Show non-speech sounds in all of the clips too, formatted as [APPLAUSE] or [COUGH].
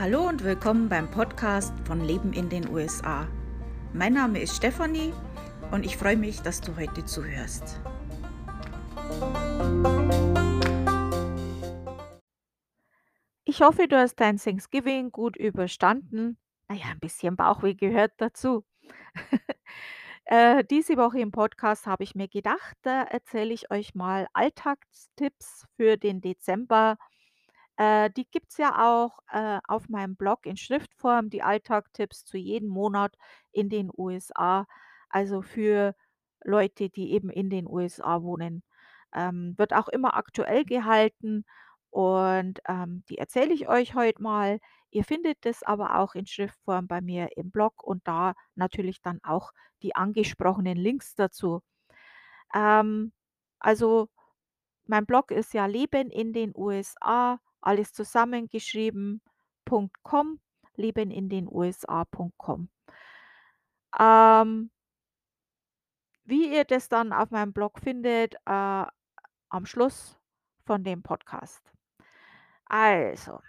Hallo und willkommen beim Podcast von Leben in den USA. Mein Name ist Stefanie und ich freue mich, dass du heute zuhörst. Ich hoffe, du hast dein Thanksgiving gut überstanden. Naja, ein bisschen Bauchweh gehört dazu. [LAUGHS] äh, diese Woche im Podcast habe ich mir gedacht, da erzähle ich euch mal Alltagstipps für den Dezember äh, die gibt's ja auch, äh, auf meinem Blog in Schriftform, die Alltagstipps zu jedem Monat in den USA, also für Leute, die eben in den USA wohnen. Ähm, wird auch immer aktuell gehalten und, ähm, die erzähle ich euch heute mal. Ihr findet es aber auch in Schriftform bei mir im Blog und da natürlich dann auch die angesprochenen Links dazu. Ähm, also mein Blog ist ja Leben in den USA, alles zusammengeschrieben, .com, leben in den USA.com. Ähm, wie ihr das dann auf meinem Blog findet, äh, am Schluss von dem Podcast. Also,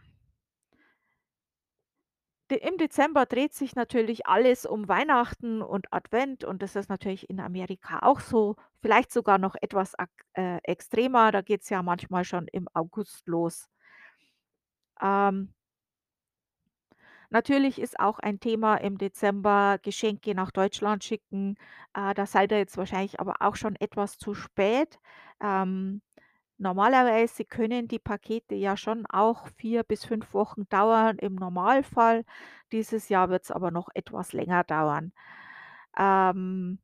im Dezember dreht sich natürlich alles um Weihnachten und Advent und das ist natürlich in Amerika auch so, vielleicht sogar noch etwas äh, extremer, da geht's ja manchmal schon im August los. Ähm, natürlich ist auch ein Thema im Dezember Geschenke nach Deutschland schicken. Äh, da seid ihr jetzt wahrscheinlich aber auch schon etwas zu spät. Ähm, normalerweise können die Pakete ja schon auch 4 bis 5 Wochen dauern im Normalfall. Dieses Jahr wird es aber noch etwas länger dauern. Ähm,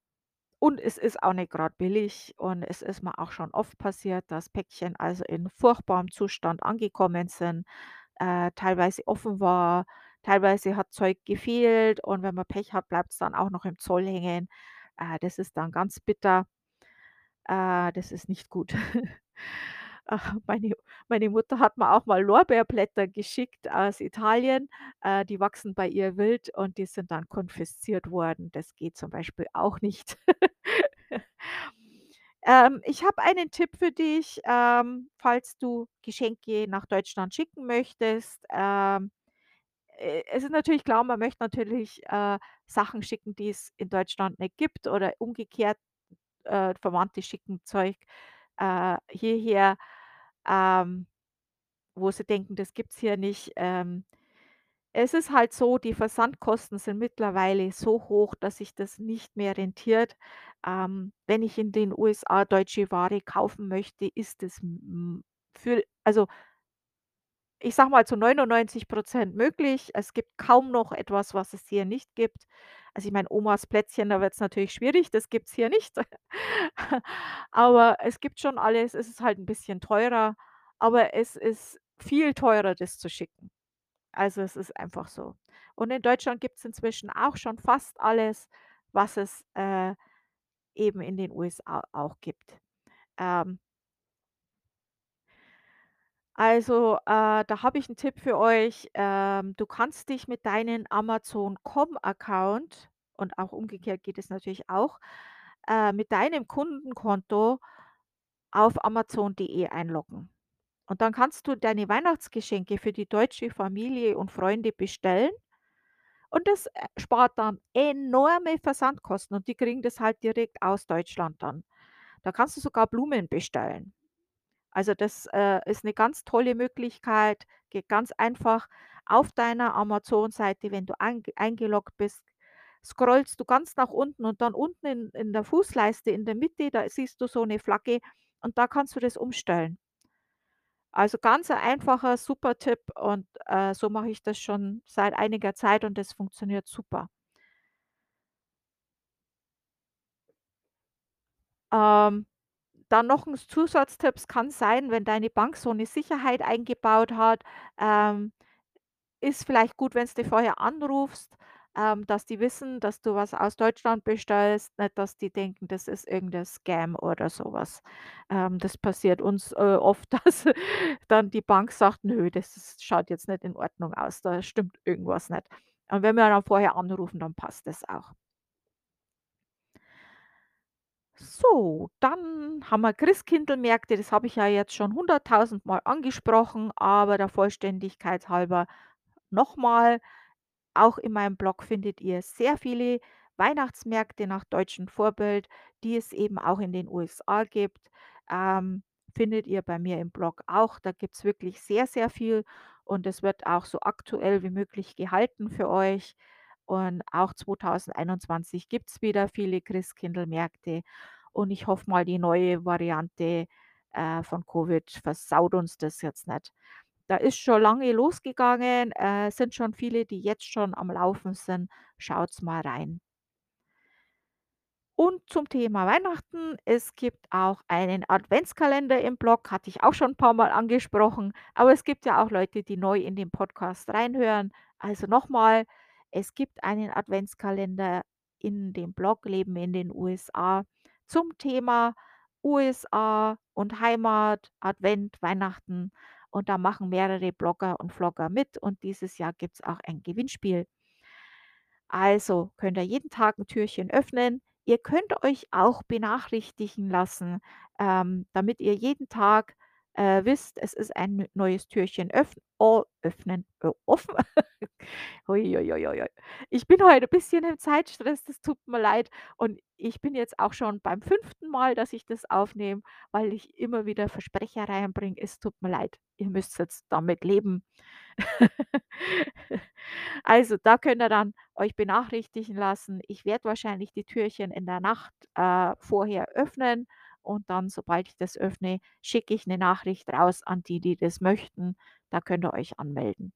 und es ist auch nicht gerade billig und es ist mir auch schon oft passiert, dass Päckchen also in furchtbarem Zustand angekommen sind äh, teilweise offen war. Teilweise hat Zeug gefehlt und wenn man Pech hat, bleibt es dann auch noch im Zoll hängen. Äh, das ist dann ganz bitter. Äh, das ist nicht gut. [LAUGHS] Meine meine Mutter hat mir auch mal Lorbeerblätter geschickt aus Italien. Äh, die wachsen bei ihr wild und die sind dann konfisziert worden. Das geht zum Beispiel auch nicht. [LAUGHS] Ähm, ich habe einen Tipp für dich, ähm, falls du Geschenke nach Deutschland schicken möchtest. Ähm, äh, es ist natürlich klar, man möchte natürlich, äh, Sachen schicken, die es in Deutschland nicht gibt oder umgekehrt, äh, Verwandte schicken Zeug, äh, hierher, ähm, wo sie denken, das gibt's hier nicht. Ähm, es ist halt so, die Versandkosten sind mittlerweile so hoch, dass sich das nicht mehr rentiert. Ähm, wenn ich in den USA deutsche Ware kaufen möchte, ist es für also, ich sage mal zu 99% möglich. Es gibt kaum noch etwas, was es hier nicht gibt. Also, ich meine, Omas Plätzchen, da wird es natürlich schwierig, das gibt's hier nicht. [LAUGHS] Aber es gibt schon alles. Es ist halt ein bisschen teurer, aber es ist viel teurer, das zu schicken. Also, es ist einfach so. Und in Deutschland gibt es inzwischen auch schon fast alles, was es, äh, eben in den USA auch gibt. Ähm, also, äh, da habe ich einen Tipp für euch. Ähm, du kannst dich mit deinem Amazon.com-Account und auch umgekehrt geht es natürlich auch, äh, mit deinem Kundenkonto auf amazon.de einloggen. Und dann kannst du deine Weihnachtsgeschenke für die deutsche Familie und Freunde bestellen Und das, äh, spart dann enorme Versandkosten und die kriegen das halt direkt aus Deutschland dann. Da kannst du sogar Blumen bestellen. Also, das, äh, ist eine ganz tolle Möglichkeit, geht ganz einfach auf deiner Amazon-Seite, wenn du einge eingeloggt bist, scrollst du ganz nach unten und dann unten in in der Fußleiste in der Mitte, da siehst du so eine Flagge und da kannst du das umstellen. Also, ganz ein einfacher, super Tipp und, äh, so mache ich das schon seit einiger Zeit und das funktioniert super. Ähm, dann noch ein Zusatztipp, es kann sein, wenn deine Bank so eine Sicherheit eingebaut hat, ähm, ist vielleicht gut, wenn du vorher anrufst, ähm, dass die wissen, dass du was aus Deutschland bestellst, nicht, dass die denken, das ist irgendein Scam oder sowas. Ähm, das passiert uns, äh, oft, [LAUGHS] dass dann die Bank sagt: „Nö, das ist schaut jetzt nicht in Ordnung aus, da stimmt irgendwas nicht.“ Und wenn wir dann vorher anrufen, dann passt das auch. So, dann haben wir Christkindlmärkte, das habe ich ja jetzt schon hunderttausendmal angesprochen, aber der Vollständigkeit halber nochmal, auch in meinem Blog findet ihr sehr viele Weihnachtsmärkte nach deutschem Vorbild, die es eben auch in den USA gibt. Ähm, findet ihr bei mir im Blog auch. Da gibt's wirklich sehr, sehr viel und es wird auch so aktuell wie möglich gehalten für euch. Und auch 2021 gibt's wieder viele Christkindlmärkte und ich hoffe mal, die neue Variante, äh, von Covid versaut uns das jetzt nicht. Da ist schon lange losgegangen, äh, sind schon viele, die jetzt schon am Laufen sind. Schaut's mal rein. Und zum Thema Weihnachten, es gibt auch einen Adventskalender im Blog, hatte ich auch schon 'n paarmal angesprochen, aber es gibt ja auch Leute, die neu in den Podcast reinhören. Also nochmal, es gibt einen Adventskalender in dem Blog Leben in den USA zum Thema USA und Heimat, Advent, Weihnachten und da machen mehrere Blogger und Vlogger mit und dieses Jahr gibt's auch ein Gewinnspiel. Also, könnt ihr jeden Tag 'n Türchen öffnen. Ihr könnt euch auch benachrichtigen lassen, ähm, damit ihr jeden Tag, äh, wisst, es ist ein neues Türchen öff o öffnen äh, offen. [LAUGHS] Ich bin heute 'n bisschen im Zeitstress, das tut mir leid und ich bin jetzt auch schon beim fünften Mal, dass ich das aufnehme, weil ich immer wieder Versprecher reinbringe. Es tut mir leid. Ihr müsst jetzt damit leben. [LAUGHS] Also, da könnt ihr dann euch benachrichtigen lassen. Ich werde wahrscheinlich die Türchen in der Nacht, äh, vorher öffnen und dann, sobald ich das öffne, schicke ich 'ne Nachricht raus an die, die das möchten. Da könnt ihr euch anmelden.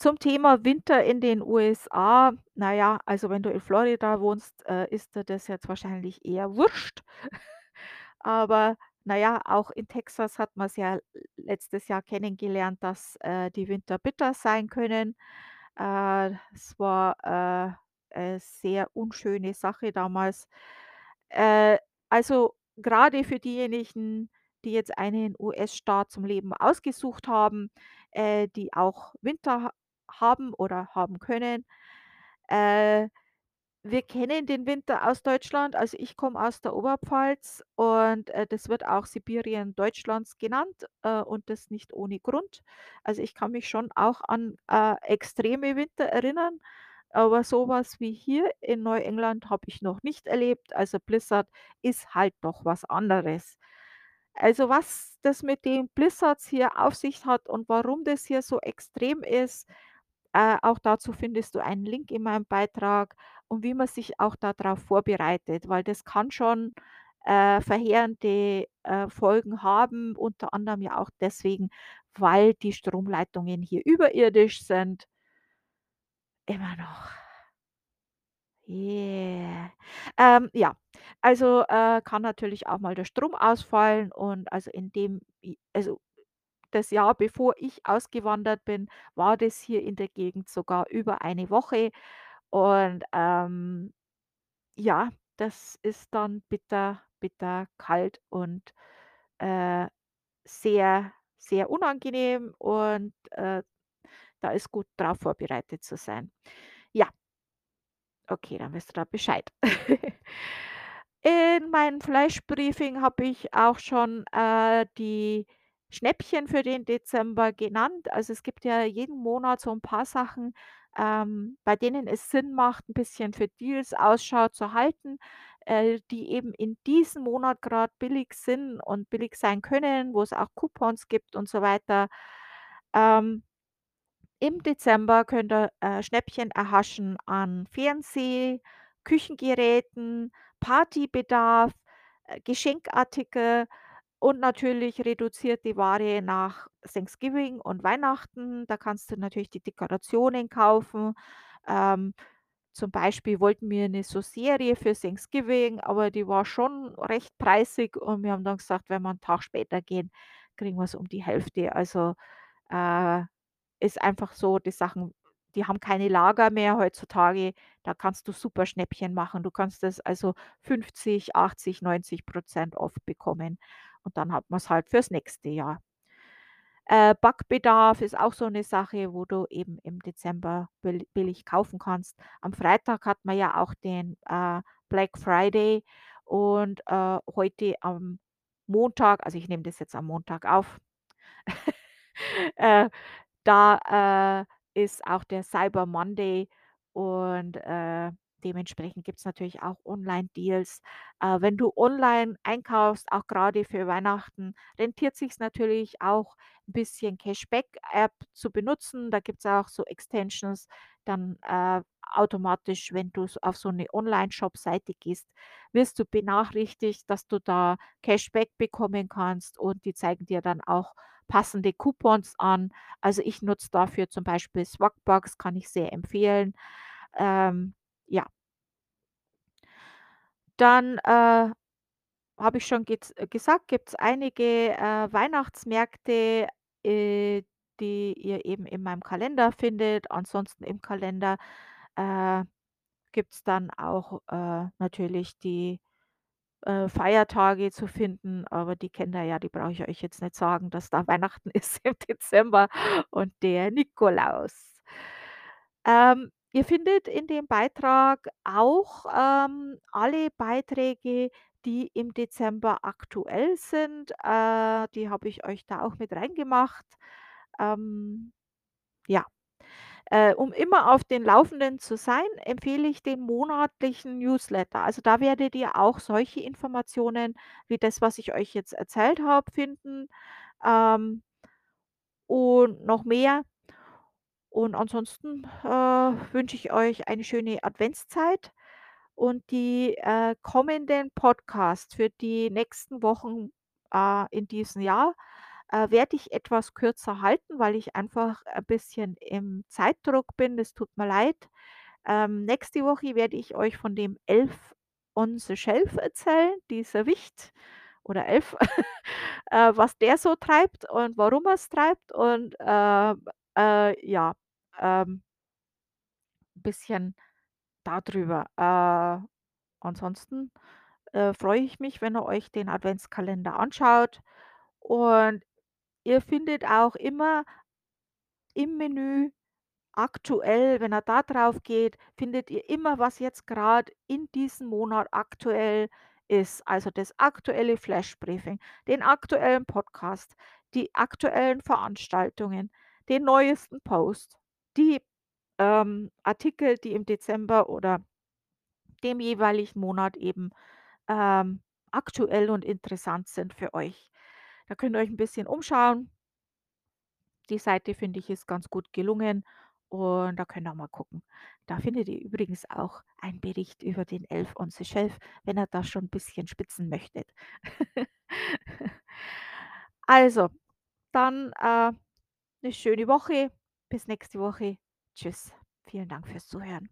Zum Thema Winter in den USA, na ja, also wenn du in Florida wohnst, äh, ist dir das jetzt wahrscheinlich eher wurscht. [LAUGHS] Aber na ja, auch in Texas hat man's ja l letztes Jahr kennengelernt, dass, äh, die Winter bitter sein können. Äh, es war, äh, äh, sehr unschöne Sache damals. Äh, also grade für diejenigen, die jetzt einen US-Staat zum Leben ausgesucht haben, äh, die auch Winter ha haben oder haben können. Äh, wir kennen den Winter aus Deutschland. Also, ich komme aus der Oberpfalz und, äh, das wird auch Sibirien Deutschlands genannt, äh, und das nicht ohne Grund. Also, ich kann mich schon auch an, äh, extreme Winter erinnern, aber so was wie hier in Neuengland habe ich noch nicht erlebt. Also, Blizzard ist halt doch was anderes. Also, was das mit den Blizzards hier auf sich hat und warum das hier so extrem ist, äh, auch dazu findest du einen Link in meinem Beitrag und wie man sich auch da drauf vorbereitet, weil das kann schon, äh, verheerende, äh, Folgen haben, unter anderem ja auch deswegen, weil die Stromleitungen hier überirdisch sind. Immer noch. Yeah. Ähm, ja, also, äh, kann natürlich auch mal der Strom ausfallen und also in dem also das Jahr, bevor ich ausgewandert bin, war das hier in der Gegend sogar über eine Woche und, ähm, ja, das ist dann bitter, bitter kalt und, äh, sehr, sehr unangenehm und, äh, da ist gut drauf vorbereitet zu sein. Ja. Okay, dann wisst ihr da Bescheid. [LAUGHS] In meinem Flash-Briefing habe ich auch schon, äh, die Schnäppchen für den Dezember genannt. Also, es gibt ja jeden Monat so 'n paar Sachen, ähm, bei denen es Sinn macht, 'n bisschen für Deals Ausschau zu halten, äh, die eben in diesem Monat grad billig sind und billig sein können, wo es auch Coupons gibt und so weiter. Ähm im Dezember könnt ihr, äh, Schnäppchen erhaschen an Fernseh, Küchengeräten, Partybedarf, äh, Geschenkartikel und natürlich reduzierte Ware nach Thanksgiving und Weihnachten. Da kannst du natürlich die Dekorationen kaufen. Ähm, zum Beispiel wollten wir 'ne so Serie für Thanksgiving, aber die war schon recht preisig und wir haben dann gesagt, wenn wir 'n Tag später gehen, kriegen wir's um die Hälfte. Also, äh, ist einfach so, die Sachen, die haben keine Lager mehr heutzutage. Da kannst du super Schnäppchen machen. Du kannst das also 50, 80, 90 % off bekommen und dann hat man's halt fürs nächste Jahr. Äh, Backbedarf ist auch so 'ne Sache, wo du eben im Dezember bill billig kaufen kannst. Am Freitag hat man ja auch den, äh, Black Friday und, äh, heute am Montag also, ich nehme das jetzt am Montag auf [LAUGHS] Äh, da, äh, ist auch der Cyber Monday und, äh, dementsprechend gibt's natürlich auch Online-Deals. Äh, wenn du online einkaufst, auch grade für Weihnachten, rentiert sich's natürlich auch 'n bisschen Cashback-App zu benutzen. Da gibt's auch so Extensions dann, äh, automatisch, wenn du auf so 'ne Onlineshop-Seite gehst, wirst du benachrichtigt, dass du da Cashback bekommen kannst und die zeigen dir dann auch passende Coupons an. Also, ich nutze dafür zum Beispiel Swagbucks, kann ich sehr empfehlen. Ähm, ja. Dann, äh, habe ich schon gez gesagt, gibt's einige, äh, Weihnachtsmärkte, äh, die ihr eben in meinem Kalender findet. Ansonsten im Kalender, äh, gibt's dann auch, äh, natürlich die, äh, Feiertage zu finden, aber die ihr ja, die brauche ich euch jetzt nicht sagen, dass da [LAUGHS] Weihnachten ist im Dezember und der Nikolaus. Ähm, ihr findet in dem Beitrag auch, ähm, alle Beiträge, die im Dezember aktuell sind. Äh, die habe ich euch da auch mit reingemacht. Ähm, ja. Äh, um immer auf den Laufenden zu sein, empfehle ich den monatlichen Newsletter. Also, da werdet ihr auch solche Informationen wie das, was ich euch jetzt erzählt habe, finden, ähm und noch mehr. Und ansonsten, äh, wünsche ich euch eine schöne Adventszeit und die, äh, kommenden Podcasts für die nächsten Wochen, äh, in diesem Jahr, äh, werde ich etwas kürzer halten, weil ich einfach ein bisschen im Zeitdruck bin. Es tut mir leid. Ähm, nächste Woche werde ich euch von dem Elf on the Shelf erzählen, dieser Wicht oder Elf, [LAUGHS] äh, was der so treibt und warum er's treibt und, ähm, äh, ja, ähm bisschen da drüber. Äh, ansonsten, äh, freue ich mich, wenn ihr euch den Adventskalender anschaut und ihr findet auch immer im Menü aktuell wenn ihr da drauf geht, findet ihr immer, was jetzt grad in diesem Monat aktuell ist. Also, das aktuelle Flash-Briefing, den aktuellen Podcast, die aktuellen Veranstaltungen, den neuesten Post, die, ähm, Artikel, die im Dezember oder dem jeweiligen Monat eben, ähm, aktuell und interessant sind für euch. Da könnt ihr euch 'n bisschen umschauen. Die Seite, finde ich, ist ganz gut gelungen und da könnt ihr mal gucken. Da findet ihr übrigens auch einen Bericht über den Elf on Shelf, wenn ihr da schon 'n bisschen spitzen möchtet. [LAUGHS] Also, dann, äh, 'ne schöne Woche. Bis nächste Woche. Tschüss. Vielen Dank fürs Zuhören.